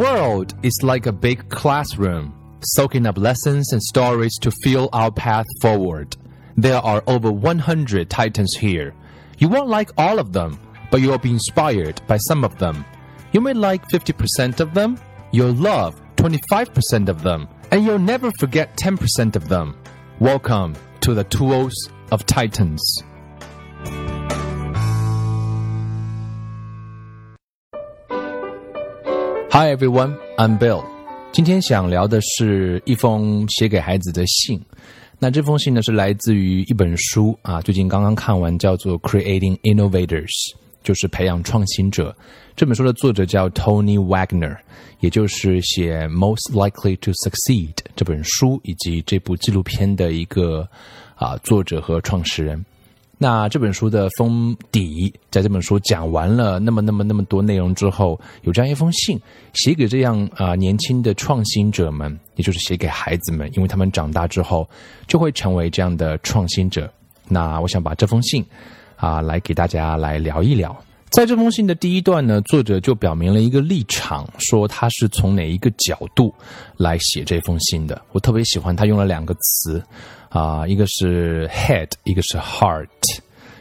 world is like a big classroom, soaking up lessons and stories to fuel our path forward. There are over 100 titans here. You won't like all of them, but you'll be inspired by some of them. You may like 50% of them, you'll love 25% of them, and you'll never forget 10% of them. Welcome to the Tools of Titans. Hi everyone, I'm Bill. 今天想聊的是一封写给孩子的信。那这封信呢是来自于一本书啊，最近刚刚看完，叫做《Creating Innovators》，就是培养创新者。这本书的作者叫 Tony Wagner，也就是写《Most Likely to Succeed》这本书以及这部纪录片的一个啊作者和创始人。那这本书的封底，在这本书讲完了那么那么那么多内容之后，有这样一封信，写给这样啊年轻的创新者们，也就是写给孩子们，因为他们长大之后就会成为这样的创新者。那我想把这封信啊来给大家来聊一聊。在这封信的第一段呢，作者就表明了一个立场，说他是从哪一个角度来写这封信的。我特别喜欢他用了两个词。啊，一个是 head，一个是 heart，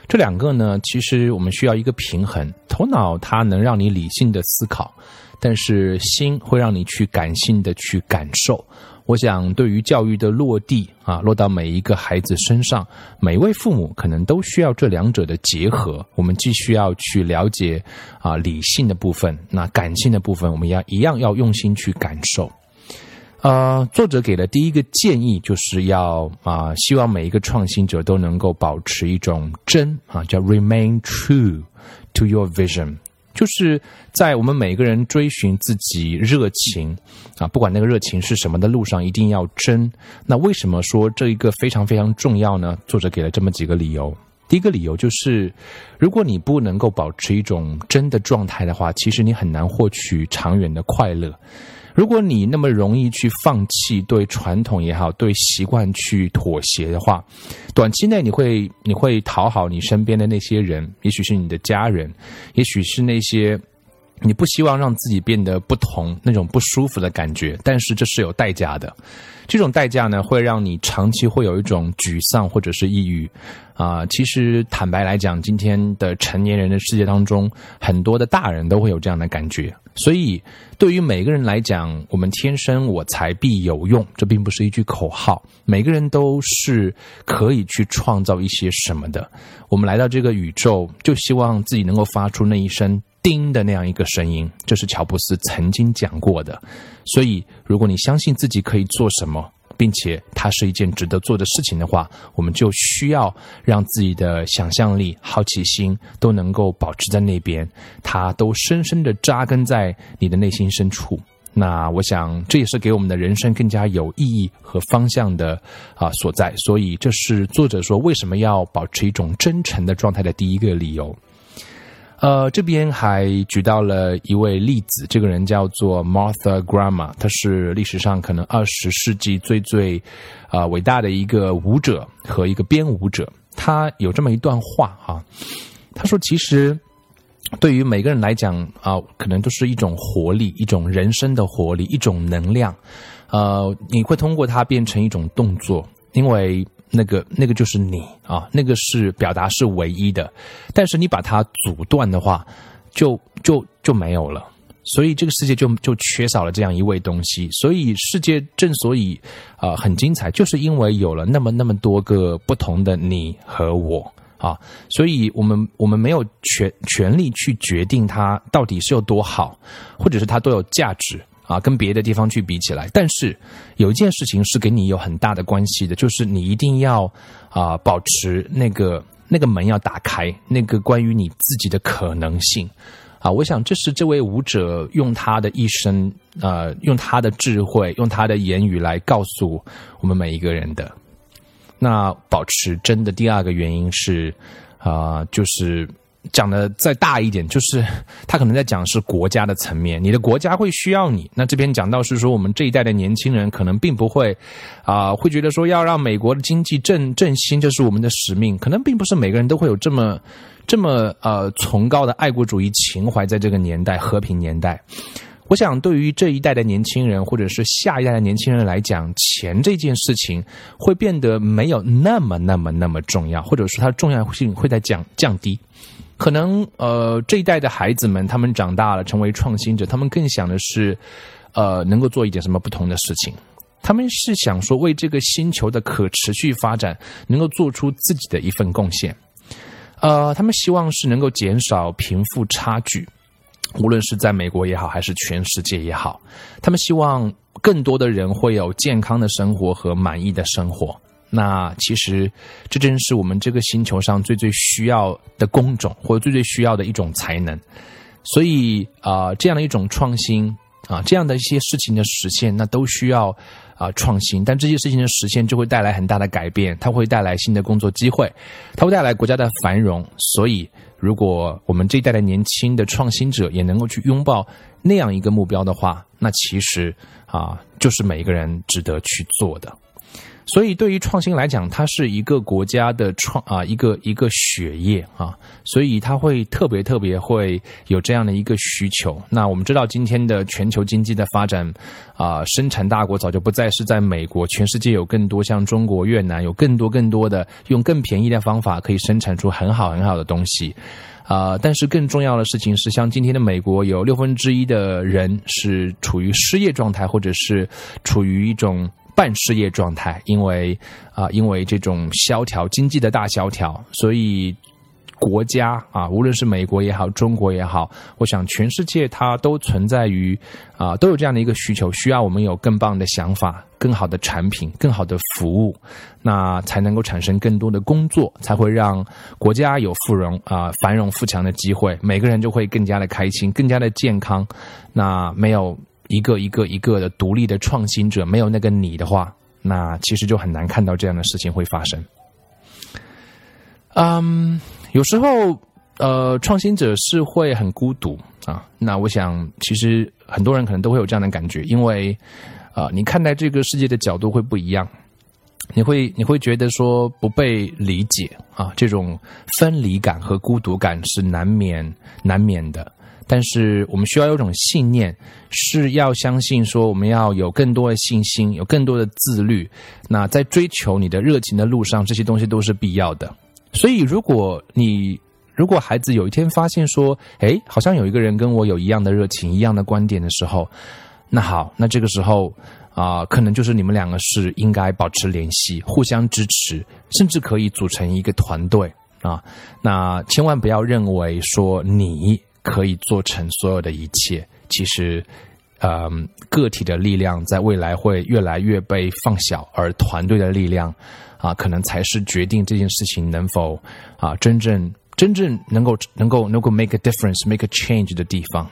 这两个呢，其实我们需要一个平衡。头脑它能让你理性的思考，但是心会让你去感性的去感受。我想，对于教育的落地啊，落到每一个孩子身上，每一位父母可能都需要这两者的结合。我们既需要去了解啊理性的部分，那感性的部分，我们要一样要用心去感受。呃，作者给的第一个建议就是要啊，希望每一个创新者都能够保持一种真啊，叫 remain true to your vision，就是在我们每个人追寻自己热情啊，不管那个热情是什么的路上，一定要真。那为什么说这一个非常非常重要呢？作者给了这么几个理由。第一个理由就是，如果你不能够保持一种真的状态的话，其实你很难获取长远的快乐。如果你那么容易去放弃对传统也好，对习惯去妥协的话，短期内你会你会讨好你身边的那些人，也许是你的家人，也许是那些你不希望让自己变得不同那种不舒服的感觉，但是这是有代价的。这种代价呢，会让你长期会有一种沮丧或者是抑郁，啊，其实坦白来讲，今天的成年人的世界当中，很多的大人都会有这样的感觉。所以，对于每个人来讲，我们天生我材必有用，这并不是一句口号。每个人都是可以去创造一些什么的。我们来到这个宇宙，就希望自己能够发出那一声。叮的那样一个声音，这是乔布斯曾经讲过的。所以，如果你相信自己可以做什么，并且它是一件值得做的事情的话，我们就需要让自己的想象力、好奇心都能够保持在那边，它都深深的扎根在你的内心深处。那我想，这也是给我们的人生更加有意义和方向的啊所在。所以，这是作者说为什么要保持一种真诚的状态的第一个理由。呃，这边还举到了一位例子，这个人叫做 Martha Graham，他是历史上可能二十世纪最最啊伟大的一个舞者和一个编舞者。他有这么一段话哈，他说：“其实对于每个人来讲啊，可能都是一种活力，一种人生的活力，一种能量。呃，你会通过它变成一种动作，因为。”那个那个就是你啊，那个是表达是唯一的，但是你把它阻断的话，就就就没有了。所以这个世界就就缺少了这样一位东西。所以世界正所以啊很精彩，就是因为有了那么那么多个不同的你和我啊。所以我们我们没有权权利去决定它到底是有多好，或者是它多有价值。啊，跟别的地方去比起来，但是有一件事情是跟你有很大的关系的，就是你一定要啊保持那个那个门要打开，那个关于你自己的可能性啊。我想这是这位舞者用他的一生，呃，用他的智慧，用他的言语来告诉我们每一个人的。那保持真的第二个原因是啊，就是。讲的再大一点，就是他可能在讲是国家的层面，你的国家会需要你。那这边讲到是说，我们这一代的年轻人可能并不会，啊，会觉得说要让美国的经济振振兴，这是我们的使命。可能并不是每个人都会有这么这么呃崇高的爱国主义情怀，在这个年代和平年代。我想，对于这一代的年轻人，或者是下一代的年轻人来讲，钱这件事情会变得没有那么、那么、那么重要，或者说它重要性会在降降低。可能呃，这一代的孩子们，他们长大了，成为创新者，他们更想的是，呃，能够做一点什么不同的事情。他们是想说，为这个星球的可持续发展，能够做出自己的一份贡献。呃，他们希望是能够减少贫富差距。无论是在美国也好，还是全世界也好，他们希望更多的人会有健康的生活和满意的生活。那其实这正是我们这个星球上最最需要的工种，或者最最需要的一种才能。所以啊，这样的一种创新啊，这样的一些事情的实现，那都需要啊创新。但这些事情的实现就会带来很大的改变，它会带来新的工作机会，它会带来国家的繁荣。所以。如果我们这一代的年轻的创新者也能够去拥抱那样一个目标的话，那其实啊，就是每一个人值得去做的。所以，对于创新来讲，它是一个国家的创啊，一个一个血液啊，所以它会特别特别会有这样的一个需求。那我们知道，今天的全球经济的发展啊，生产大国早就不再是在美国，全世界有更多像中国、越南，有更多更多的用更便宜的方法可以生产出很好很好的东西啊。但是更重要的事情是，像今天的美国，有六分之一的人是处于失业状态，或者是处于一种。半失业状态，因为啊，因为这种萧条经济的大萧条，所以国家啊，无论是美国也好，中国也好，我想全世界它都存在于啊，都有这样的一个需求，需要我们有更棒的想法、更好的产品、更好的服务，那才能够产生更多的工作，才会让国家有富荣啊、繁荣富强的机会，每个人就会更加的开心、更加的健康。那没有。一个一个一个的独立的创新者，没有那个你的话，那其实就很难看到这样的事情会发生。嗯，有时候呃，创新者是会很孤独啊。那我想，其实很多人可能都会有这样的感觉，因为啊，你看待这个世界的角度会不一样，你会你会觉得说不被理解啊，这种分离感和孤独感是难免难免的。但是我们需要有种信念，是要相信说我们要有更多的信心，有更多的自律。那在追求你的热情的路上，这些东西都是必要的。所以，如果你如果孩子有一天发现说，哎，好像有一个人跟我有一样的热情、一样的观点的时候，那好，那这个时候啊，可能就是你们两个是应该保持联系，互相支持，甚至可以组成一个团队啊。那千万不要认为说你。可以做成所有的一切。其实，嗯，个体的力量在未来会越来越被放小，而团队的力量，啊，可能才是决定这件事情能否啊真正真正能够能够能够 make a difference、make a change 的地方。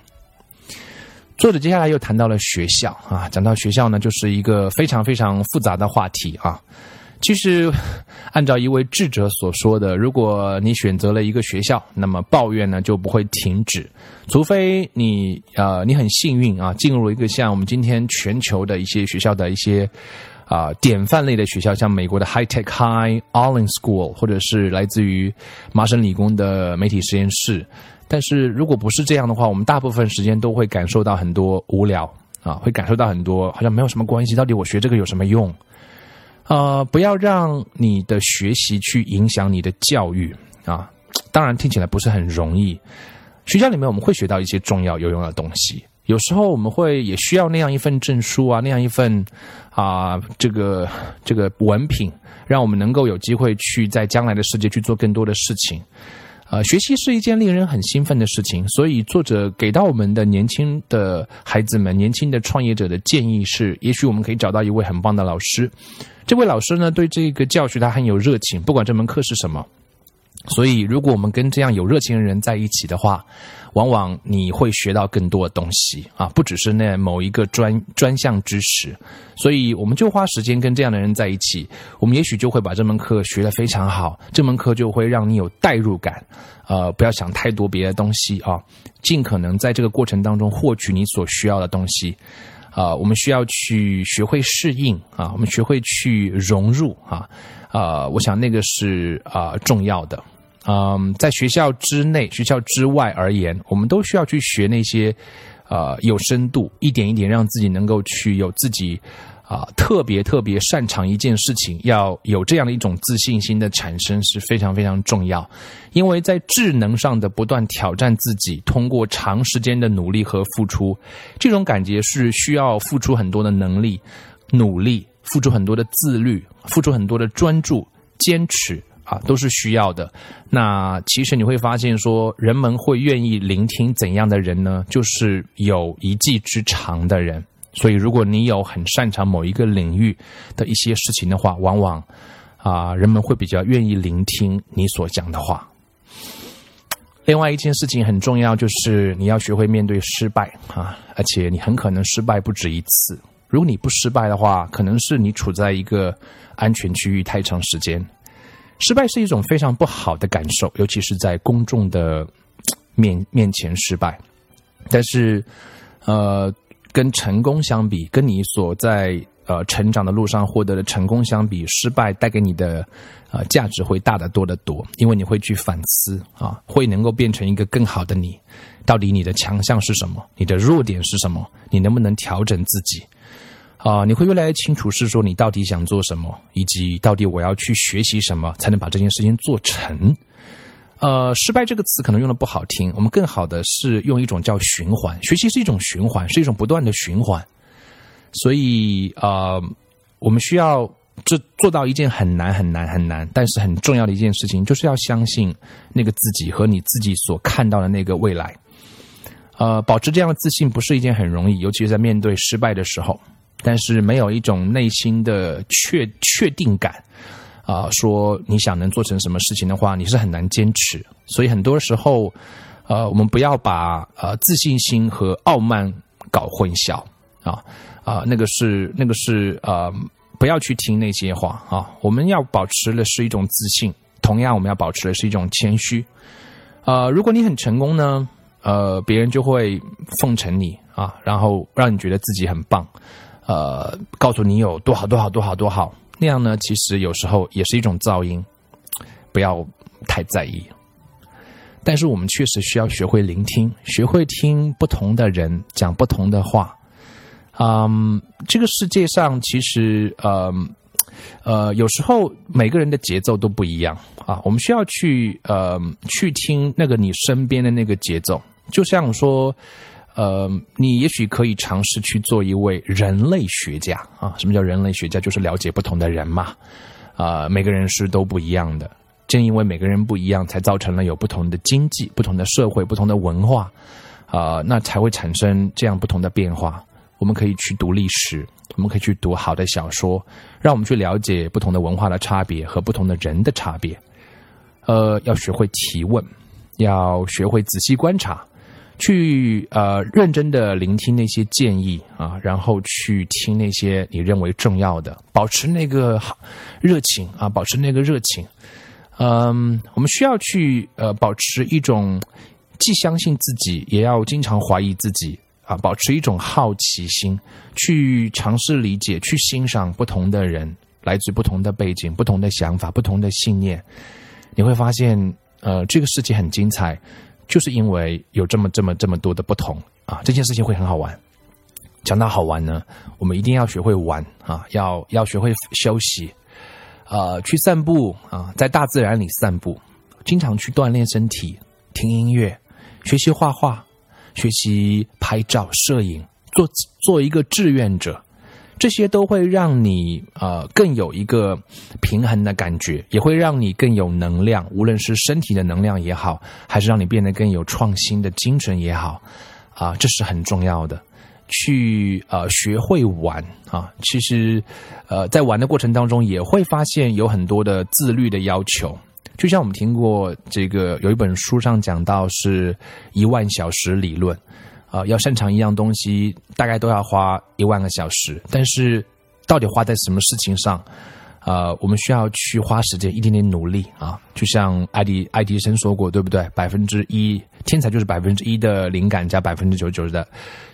作者接下来又谈到了学校啊，讲到学校呢，就是一个非常非常复杂的话题啊。其实，按照一位智者所说的，如果你选择了一个学校，那么抱怨呢就不会停止，除非你呃你很幸运啊，进入了一个像我们今天全球的一些学校的一些啊典范类的学校，像美国的 High Tech High Allen School，或者是来自于麻省理工的媒体实验室。但是如果不是这样的话，我们大部分时间都会感受到很多无聊啊，会感受到很多好像没有什么关系，到底我学这个有什么用？呃，不要让你的学习去影响你的教育啊！当然听起来不是很容易。学校里面我们会学到一些重要有用的东西，有时候我们会也需要那样一份证书啊，那样一份啊这个这个文凭，让我们能够有机会去在将来的世界去做更多的事情。啊，学习是一件令人很兴奋的事情，所以作者给到我们的年轻的孩子们、年轻的创业者的建议是：也许我们可以找到一位很棒的老师。这位老师呢，对这个教学他很有热情，不管这门课是什么。所以，如果我们跟这样有热情的人在一起的话，往往你会学到更多的东西啊，不只是那某一个专专项知识。所以，我们就花时间跟这样的人在一起，我们也许就会把这门课学得非常好。这门课就会让你有代入感，呃，不要想太多别的东西啊，尽可能在这个过程当中获取你所需要的东西。啊，我们需要去学会适应啊，我们学会去融入啊，啊，我想那个是啊重要的。嗯，在学校之内、学校之外而言，我们都需要去学那些呃有深度，一点一点让自己能够去有自己。啊，特别特别擅长一件事情，要有这样的一种自信心的产生是非常非常重要，因为在智能上的不断挑战自己，通过长时间的努力和付出，这种感觉是需要付出很多的能力、努力，付出很多的自律，付出很多的专注、坚持啊，都是需要的。那其实你会发现，说人们会愿意聆听怎样的人呢？就是有一技之长的人。所以，如果你有很擅长某一个领域的一些事情的话，往往啊，人们会比较愿意聆听你所讲的话。另外一件事情很重要，就是你要学会面对失败啊，而且你很可能失败不止一次。如果你不失败的话，可能是你处在一个安全区域太长时间。失败是一种非常不好的感受，尤其是在公众的面面前失败。但是，呃。跟成功相比，跟你所在呃成长的路上获得的成功相比，失败带给你的呃价值会大得多得多，因为你会去反思啊，会能够变成一个更好的你。到底你的强项是什么？你的弱点是什么？你能不能调整自己？啊，你会越来越清楚，是说你到底想做什么，以及到底我要去学习什么，才能把这件事情做成。呃，失败这个词可能用的不好听，我们更好的是用一种叫循环。学习是一种循环，是一种不断的循环。所以，呃，我们需要这做到一件很难很难很难，但是很重要的一件事情，就是要相信那个自己和你自己所看到的那个未来。呃，保持这样的自信不是一件很容易，尤其是在面对失败的时候。但是，没有一种内心的确确定感。啊，说你想能做成什么事情的话，你是很难坚持。所以很多时候，呃，我们不要把呃自信心和傲慢搞混淆啊啊，那个是那个是呃，不要去听那些话啊。我们要保持的是一种自信，同样我们要保持的是一种谦虚。呃，如果你很成功呢，呃，别人就会奉承你啊，然后让你觉得自己很棒，呃，告诉你有多好多好多好多好。那样呢，其实有时候也是一种噪音，不要太在意。但是我们确实需要学会聆听，学会听不同的人讲不同的话。嗯，这个世界上其实，呃，呃，有时候每个人的节奏都不一样啊。我们需要去，呃，去听那个你身边的那个节奏，就像说。呃，你也许可以尝试去做一位人类学家啊。什么叫人类学家？就是了解不同的人嘛。啊，每个人是都不一样的，正因为每个人不一样，才造成了有不同的经济、不同的社会、不同的文化，啊，那才会产生这样不同的变化。我们可以去读历史，我们可以去读好的小说，让我们去了解不同的文化的差别和不同的人的差别。呃，要学会提问，要学会仔细观察。去呃认真的聆听那些建议啊，然后去听那些你认为重要的，保持那个热情啊，保持那个热情。嗯，我们需要去呃保持一种既相信自己，也要经常怀疑自己啊，保持一种好奇心，去尝试理解，去欣赏不同的人，来自不同的背景、不同的想法、不同的信念。你会发现，呃，这个世界很精彩。就是因为有这么这么这么多的不同啊，这件事情会很好玩。讲到好玩呢，我们一定要学会玩啊，要要学会休息，呃，去散步啊，在大自然里散步，经常去锻炼身体，听音乐，学习画画，学习拍照、摄影，做做一个志愿者。这些都会让你呃更有一个平衡的感觉，也会让你更有能量，无论是身体的能量也好，还是让你变得更有创新的精神也好，啊，这是很重要的。去呃学会玩啊，其实呃在玩的过程当中，也会发现有很多的自律的要求。就像我们听过这个有一本书上讲到是一万小时理论。啊，要擅长一样东西，大概都要花一万个小时。但是，到底花在什么事情上？呃，我们需要去花时间，一点点努力啊。就像爱迪爱迪生说过，对不对？百分之一天才就是百分之一的灵感加百分之九九的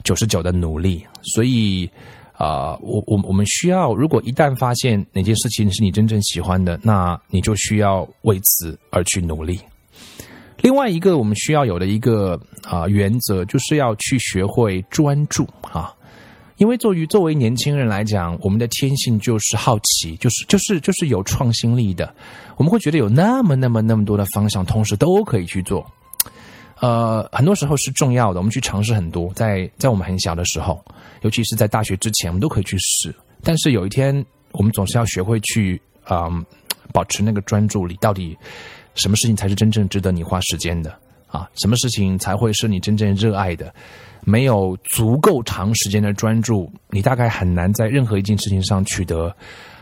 九十九的努力。所以，啊，我我我们需要，如果一旦发现哪件事情是你真正喜欢的，那你就需要为此而去努力。另外一个我们需要有的一个啊原则，就是要去学会专注啊。因为作于作为年轻人来讲，我们的天性就是好奇，就是就是就是有创新力的。我们会觉得有那么那么那么多的方向，同时都可以去做。呃，很多时候是重要的，我们去尝试很多。在在我们很小的时候，尤其是在大学之前，我们都可以去试。但是有一天，我们总是要学会去啊，保持那个专注力。到底什么事情才是真正值得你花时间的啊？什么事情才会是你真正热爱的？没有足够长时间的专注，你大概很难在任何一件事情上取得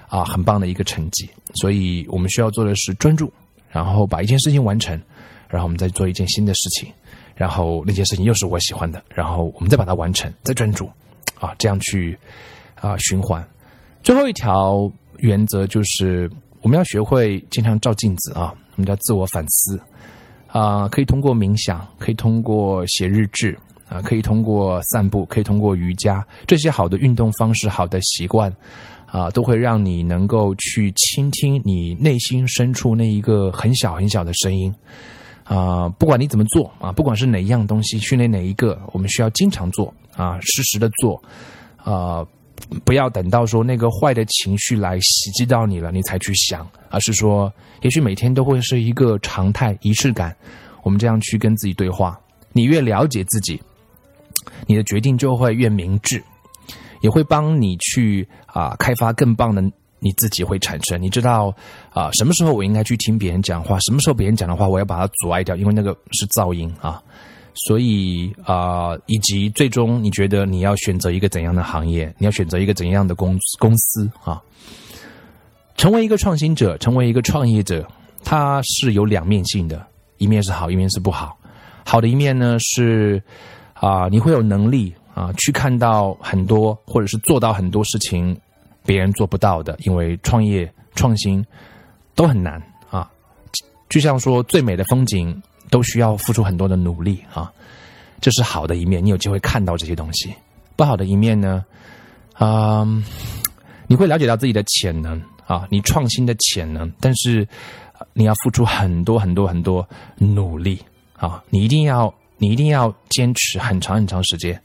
啊很棒的一个成绩。所以我们需要做的是专注，然后把一件事情完成，然后我们再做一件新的事情，然后那件事情又是我喜欢的，然后我们再把它完成，再专注，啊，这样去啊循环。最后一条原则就是我们要学会经常照镜子啊，我们叫自我反思啊，可以通过冥想，可以通过写日志。啊，可以通过散步，可以通过瑜伽这些好的运动方式、好的习惯，啊，都会让你能够去倾听你内心深处那一个很小很小的声音。啊，不管你怎么做啊，不管是哪一样东西，训练哪一个，我们需要经常做啊，实时的做，啊，不要等到说那个坏的情绪来袭击到你了，你才去想，而是说，也许每天都会是一个常态仪式感，我们这样去跟自己对话。你越了解自己。你的决定就会越明智，也会帮你去啊开发更棒的你自己会产生。你知道啊什么时候我应该去听别人讲话，什么时候别人讲的话我要把它阻碍掉，因为那个是噪音啊。所以啊，以及最终你觉得你要选择一个怎样的行业，你要选择一个怎样的公公司啊？成为一个创新者，成为一个创业者，它是有两面性的，一面是好，一面是不好。好的一面呢是。啊，你会有能力啊，去看到很多，或者是做到很多事情，别人做不到的。因为创业创新都很难啊，就像说最美的风景都需要付出很多的努力啊，这是好的一面，你有机会看到这些东西。不好的一面呢，啊，你会了解到自己的潜能啊，你创新的潜能，但是你要付出很多很多很多努力啊，你一定要。你一定要坚持很长很长时间，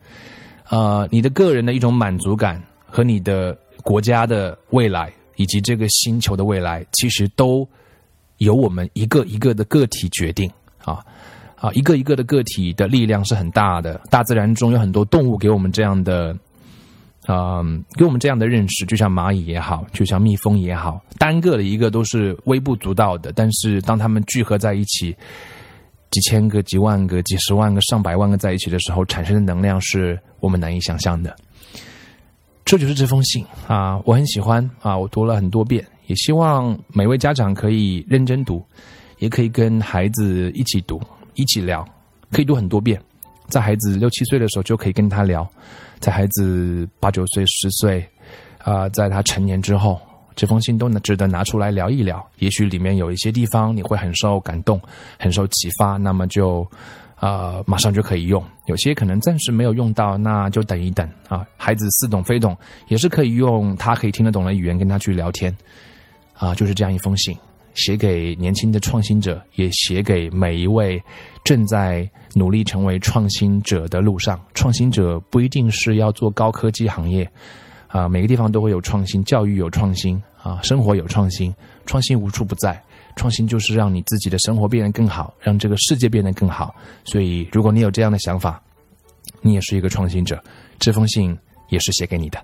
呃，你的个人的一种满足感和你的国家的未来以及这个星球的未来，其实都由我们一个一个的个体决定啊啊，一个一个的个体的力量是很大的。大自然中有很多动物给我们这样的，嗯，给我们这样的认识，就像蚂蚁也好，就像蜜蜂也好，单个的一个都是微不足道的，但是当它们聚合在一起。几千个、几万个、几十万个、上百万个在一起的时候，产生的能量是我们难以想象的。这就是这封信啊，我很喜欢啊，我读了很多遍，也希望每位家长可以认真读，也可以跟孩子一起读，一起聊，可以读很多遍。在孩子六七岁的时候就可以跟他聊，在孩子八九岁、十岁啊，在他成年之后。这封信都能值得拿出来聊一聊，也许里面有一些地方你会很受感动，很受启发，那么就，呃，马上就可以用。有些可能暂时没有用到，那就等一等啊。孩子似懂非懂，也是可以用他可以听得懂的语言跟他去聊天，啊，就是这样一封信，写给年轻的创新者，也写给每一位正在努力成为创新者的路上。创新者不一定是要做高科技行业。啊，每个地方都会有创新，教育有创新啊，生活有创新，创新无处不在。创新就是让你自己的生活变得更好，让这个世界变得更好。所以，如果你有这样的想法，你也是一个创新者，这封信也是写给你的。